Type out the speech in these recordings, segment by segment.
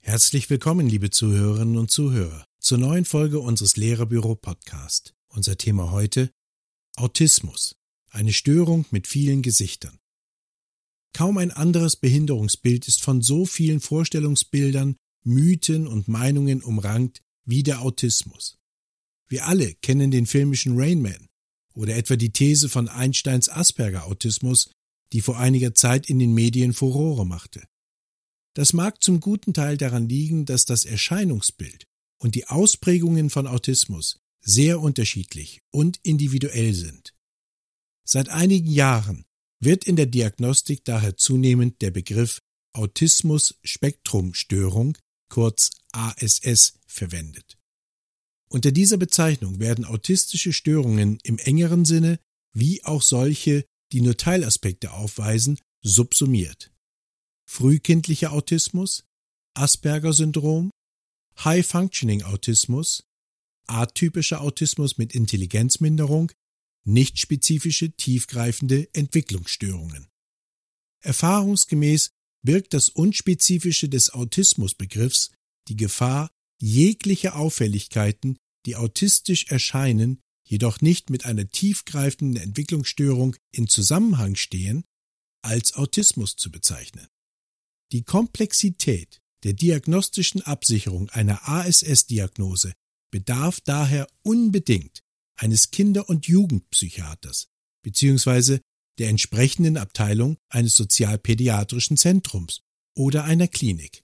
Herzlich willkommen, liebe Zuhörerinnen und Zuhörer, zur neuen Folge unseres Lehrerbüro Podcast. Unser Thema heute Autismus, eine Störung mit vielen Gesichtern. Kaum ein anderes Behinderungsbild ist von so vielen Vorstellungsbildern, Mythen und Meinungen umrankt wie der Autismus. Wir alle kennen den filmischen Rain Man oder etwa die These von Einsteins Asperger-Autismus, die vor einiger Zeit in den Medien Furore machte. Das mag zum guten Teil daran liegen, dass das Erscheinungsbild und die Ausprägungen von Autismus sehr unterschiedlich und individuell sind. Seit einigen Jahren wird in der Diagnostik daher zunehmend der Begriff Autismus-Spektrumstörung, kurz ASS, verwendet. Unter dieser Bezeichnung werden autistische Störungen im engeren Sinne wie auch solche, die nur Teilaspekte aufweisen, subsumiert frühkindlicher Autismus, Asperger-Syndrom, High-Functioning-Autismus, atypischer Autismus mit Intelligenzminderung, nicht spezifische tiefgreifende Entwicklungsstörungen. Erfahrungsgemäß birgt das Unspezifische des Autismusbegriffs die Gefahr, jegliche Auffälligkeiten, die autistisch erscheinen, jedoch nicht mit einer tiefgreifenden Entwicklungsstörung in Zusammenhang stehen, als Autismus zu bezeichnen. Die Komplexität der diagnostischen Absicherung einer ASS-Diagnose bedarf daher unbedingt eines Kinder- und Jugendpsychiaters bzw. der entsprechenden Abteilung eines sozialpädiatrischen Zentrums oder einer Klinik.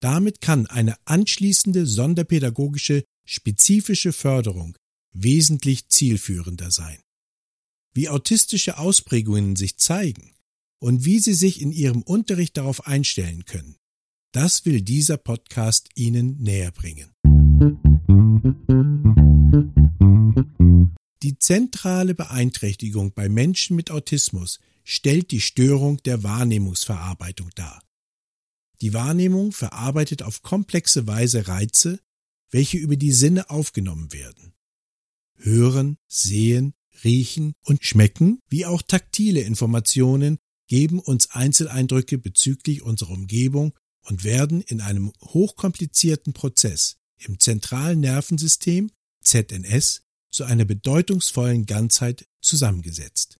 Damit kann eine anschließende sonderpädagogische spezifische Förderung wesentlich zielführender sein. Wie autistische Ausprägungen sich zeigen, und wie Sie sich in Ihrem Unterricht darauf einstellen können. Das will dieser Podcast Ihnen näher bringen. Die zentrale Beeinträchtigung bei Menschen mit Autismus stellt die Störung der Wahrnehmungsverarbeitung dar. Die Wahrnehmung verarbeitet auf komplexe Weise Reize, welche über die Sinne aufgenommen werden. Hören, sehen, riechen und schmecken, wie auch taktile Informationen geben uns Einzeleindrücke bezüglich unserer Umgebung und werden in einem hochkomplizierten Prozess im zentralen Nervensystem ZNS zu einer bedeutungsvollen Ganzheit zusammengesetzt.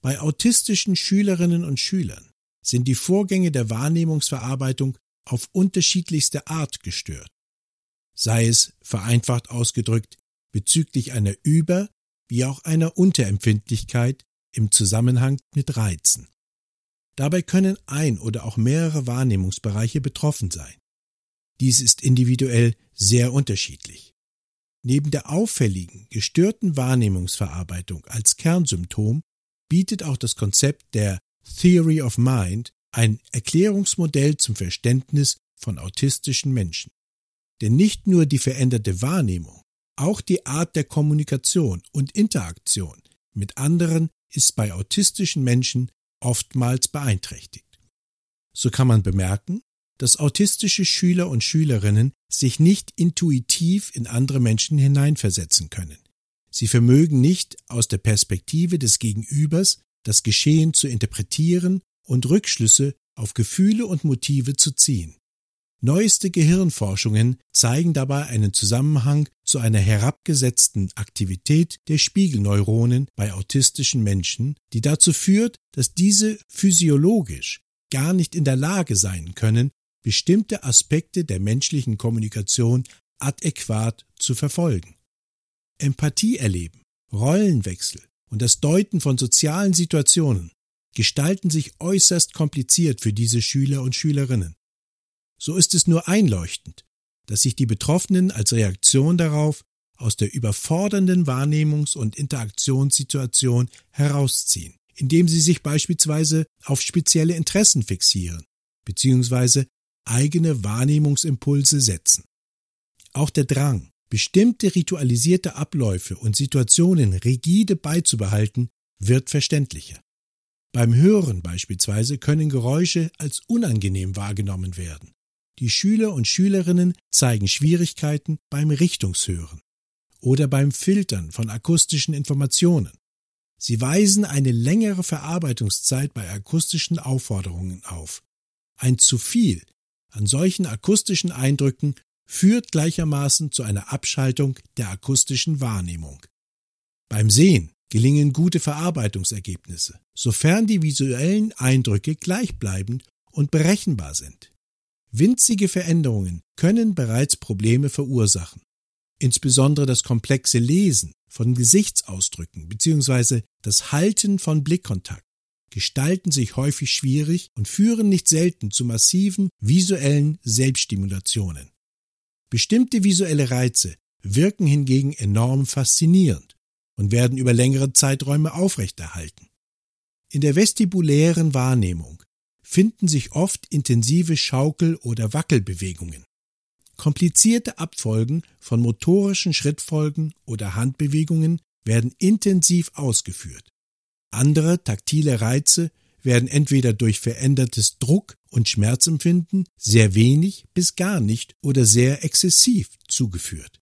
Bei autistischen Schülerinnen und Schülern sind die Vorgänge der Wahrnehmungsverarbeitung auf unterschiedlichste Art gestört, sei es vereinfacht ausgedrückt bezüglich einer Über- wie auch einer Unterempfindlichkeit im Zusammenhang mit Reizen. Dabei können ein oder auch mehrere Wahrnehmungsbereiche betroffen sein. Dies ist individuell sehr unterschiedlich. Neben der auffälligen, gestörten Wahrnehmungsverarbeitung als Kernsymptom bietet auch das Konzept der Theory of Mind ein Erklärungsmodell zum Verständnis von autistischen Menschen. Denn nicht nur die veränderte Wahrnehmung, auch die Art der Kommunikation und Interaktion mit anderen ist bei autistischen Menschen oftmals beeinträchtigt. So kann man bemerken, dass autistische Schüler und Schülerinnen sich nicht intuitiv in andere Menschen hineinversetzen können. Sie vermögen nicht aus der Perspektive des Gegenübers das Geschehen zu interpretieren und Rückschlüsse auf Gefühle und Motive zu ziehen. Neueste Gehirnforschungen zeigen dabei einen Zusammenhang zu einer herabgesetzten Aktivität der Spiegelneuronen bei autistischen Menschen, die dazu führt, dass diese physiologisch gar nicht in der Lage sein können, bestimmte Aspekte der menschlichen Kommunikation adäquat zu verfolgen. Empathie erleben, Rollenwechsel und das Deuten von sozialen Situationen gestalten sich äußerst kompliziert für diese Schüler und Schülerinnen so ist es nur einleuchtend, dass sich die Betroffenen als Reaktion darauf aus der überfordernden Wahrnehmungs- und Interaktionssituation herausziehen, indem sie sich beispielsweise auf spezielle Interessen fixieren bzw. eigene Wahrnehmungsimpulse setzen. Auch der Drang, bestimmte ritualisierte Abläufe und Situationen rigide beizubehalten, wird verständlicher. Beim Hören beispielsweise können Geräusche als unangenehm wahrgenommen werden. Die Schüler und Schülerinnen zeigen Schwierigkeiten beim Richtungshören oder beim Filtern von akustischen Informationen. Sie weisen eine längere Verarbeitungszeit bei akustischen Aufforderungen auf. Ein zu viel an solchen akustischen Eindrücken führt gleichermaßen zu einer Abschaltung der akustischen Wahrnehmung. Beim Sehen gelingen gute Verarbeitungsergebnisse, sofern die visuellen Eindrücke gleichbleibend und berechenbar sind. Winzige Veränderungen können bereits Probleme verursachen. Insbesondere das komplexe Lesen von Gesichtsausdrücken bzw. das Halten von Blickkontakt gestalten sich häufig schwierig und führen nicht selten zu massiven visuellen Selbststimulationen. Bestimmte visuelle Reize wirken hingegen enorm faszinierend und werden über längere Zeiträume aufrechterhalten. In der vestibulären Wahrnehmung finden sich oft intensive Schaukel- oder Wackelbewegungen. Komplizierte Abfolgen von motorischen Schrittfolgen oder Handbewegungen werden intensiv ausgeführt. Andere taktile Reize werden entweder durch verändertes Druck- und Schmerzempfinden sehr wenig bis gar nicht oder sehr exzessiv zugeführt.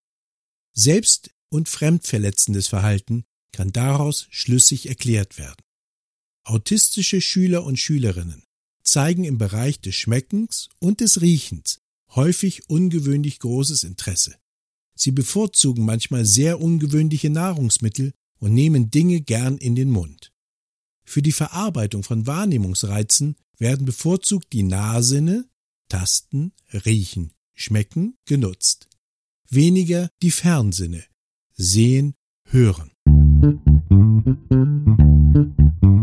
Selbst und fremdverletzendes Verhalten kann daraus schlüssig erklärt werden. Autistische Schüler und Schülerinnen zeigen im Bereich des Schmeckens und des Riechens häufig ungewöhnlich großes Interesse. Sie bevorzugen manchmal sehr ungewöhnliche Nahrungsmittel und nehmen Dinge gern in den Mund. Für die Verarbeitung von Wahrnehmungsreizen werden bevorzugt die Nahsinne, Tasten, Riechen, Schmecken genutzt. Weniger die Fernsinne, Sehen, Hören.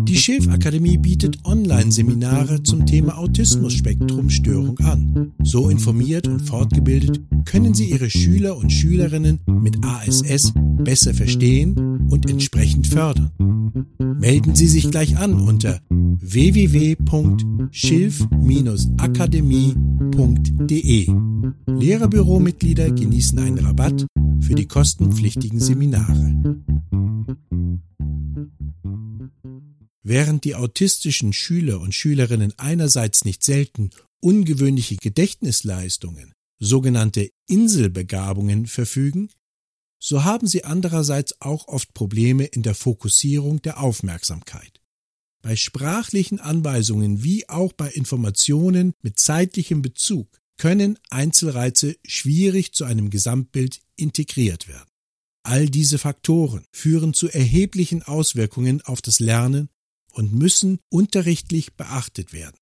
Die Schilf-Akademie bietet Online-Seminare zum Thema Autismus-Spektrum-Störung an. So informiert und fortgebildet können Sie Ihre Schüler und Schülerinnen mit ASS besser verstehen und entsprechend fördern. Melden Sie sich gleich an unter www.schilf-akademie.de. Lehrerbüromitglieder genießen einen Rabatt für die kostenpflichtigen Seminare. Während die autistischen Schüler und Schülerinnen einerseits nicht selten ungewöhnliche Gedächtnisleistungen, sogenannte Inselbegabungen verfügen, so haben sie andererseits auch oft Probleme in der Fokussierung der Aufmerksamkeit. Bei sprachlichen Anweisungen wie auch bei Informationen mit zeitlichem Bezug können Einzelreize schwierig zu einem Gesamtbild integriert werden. All diese Faktoren führen zu erheblichen Auswirkungen auf das Lernen und müssen unterrichtlich beachtet werden.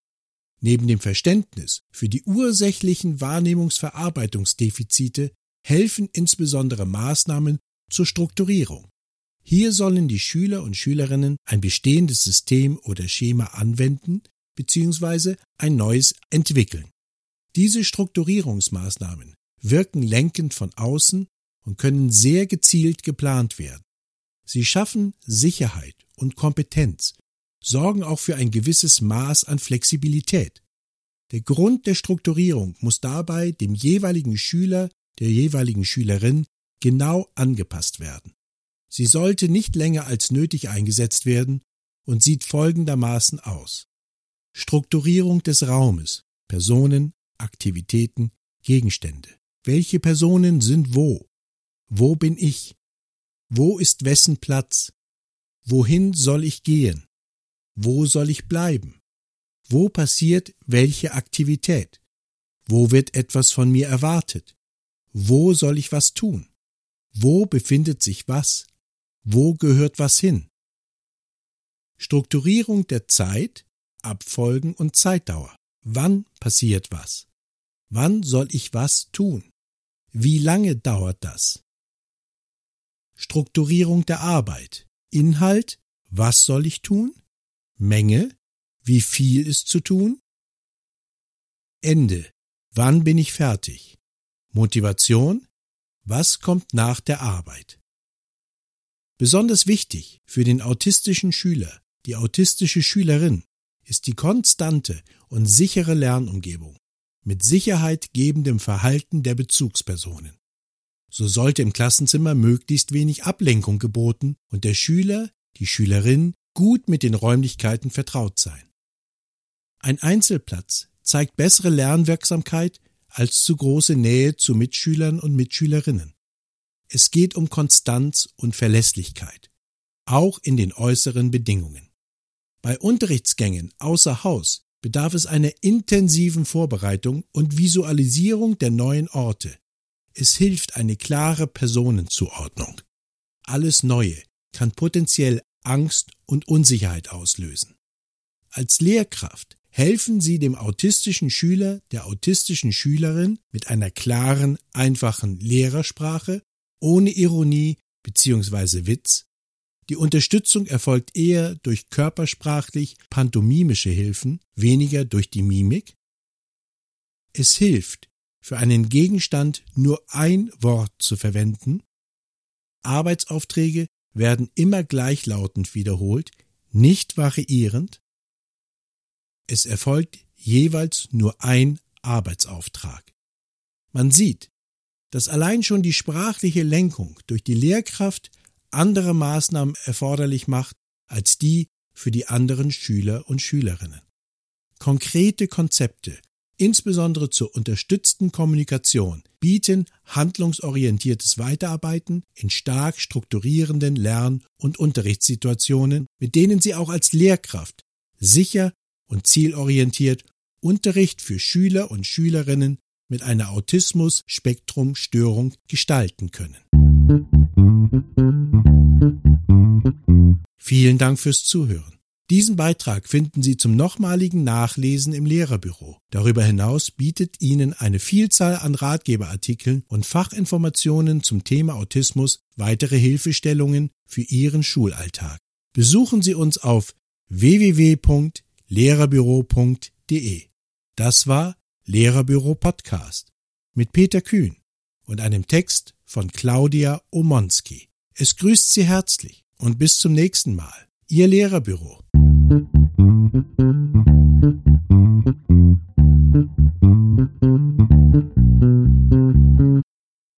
Neben dem Verständnis für die ursächlichen Wahrnehmungsverarbeitungsdefizite helfen insbesondere Maßnahmen zur Strukturierung. Hier sollen die Schüler und Schülerinnen ein bestehendes System oder Schema anwenden bzw. ein neues entwickeln. Diese Strukturierungsmaßnahmen wirken lenkend von außen und können sehr gezielt geplant werden. Sie schaffen Sicherheit und Kompetenz sorgen auch für ein gewisses Maß an Flexibilität. Der Grund der Strukturierung muss dabei dem jeweiligen Schüler, der jeweiligen Schülerin genau angepasst werden. Sie sollte nicht länger als nötig eingesetzt werden und sieht folgendermaßen aus. Strukturierung des Raumes, Personen, Aktivitäten, Gegenstände. Welche Personen sind wo? Wo bin ich? Wo ist wessen Platz? Wohin soll ich gehen? Wo soll ich bleiben? Wo passiert welche Aktivität? Wo wird etwas von mir erwartet? Wo soll ich was tun? Wo befindet sich was? Wo gehört was hin? Strukturierung der Zeit, Abfolgen und Zeitdauer. Wann passiert was? Wann soll ich was tun? Wie lange dauert das? Strukturierung der Arbeit. Inhalt, was soll ich tun? Menge, wie viel ist zu tun? Ende, wann bin ich fertig? Motivation, was kommt nach der Arbeit? Besonders wichtig für den autistischen Schüler, die autistische Schülerin, ist die konstante und sichere Lernumgebung mit Sicherheit gebendem Verhalten der Bezugspersonen. So sollte im Klassenzimmer möglichst wenig Ablenkung geboten und der Schüler, die Schülerin gut mit den Räumlichkeiten vertraut sein. Ein Einzelplatz zeigt bessere Lernwirksamkeit als zu große Nähe zu Mitschülern und Mitschülerinnen. Es geht um Konstanz und Verlässlichkeit. auch in den äußeren Bedingungen. Bei Unterrichtsgängen außer Haus bedarf es einer intensiven Vorbereitung und Visualisierung der neuen Orte. Es hilft eine klare Personenzuordnung. Alles Neue kann potenziell Angst und Unsicherheit auslösen. Als Lehrkraft helfen Sie dem autistischen Schüler, der autistischen Schülerin mit einer klaren, einfachen Lehrersprache, ohne Ironie bzw. Witz. Die Unterstützung erfolgt eher durch körpersprachlich pantomimische Hilfen, weniger durch die Mimik. Es hilft, für einen Gegenstand nur ein Wort zu verwenden. Arbeitsaufträge werden immer gleichlautend wiederholt, nicht variierend. Es erfolgt jeweils nur ein Arbeitsauftrag. Man sieht, dass allein schon die sprachliche Lenkung durch die Lehrkraft andere Maßnahmen erforderlich macht als die für die anderen Schüler und Schülerinnen. Konkrete Konzepte, insbesondere zur unterstützten Kommunikation, bieten handlungsorientiertes Weiterarbeiten in stark strukturierenden Lern- und Unterrichtssituationen, mit denen Sie auch als Lehrkraft sicher und zielorientiert Unterricht für Schüler und Schülerinnen mit einer Autismus-Spektrum-Störung gestalten können. Vielen Dank fürs Zuhören. Diesen Beitrag finden Sie zum nochmaligen Nachlesen im Lehrerbüro. Darüber hinaus bietet Ihnen eine Vielzahl an Ratgeberartikeln und Fachinformationen zum Thema Autismus weitere Hilfestellungen für Ihren Schulalltag. Besuchen Sie uns auf lehrerbüro.de. Das war Lehrerbüro Podcast mit Peter Kühn und einem Text von Claudia Omonski. Es grüßt Sie herzlich und bis zum nächsten Mal. Ihr Lehrerbüro.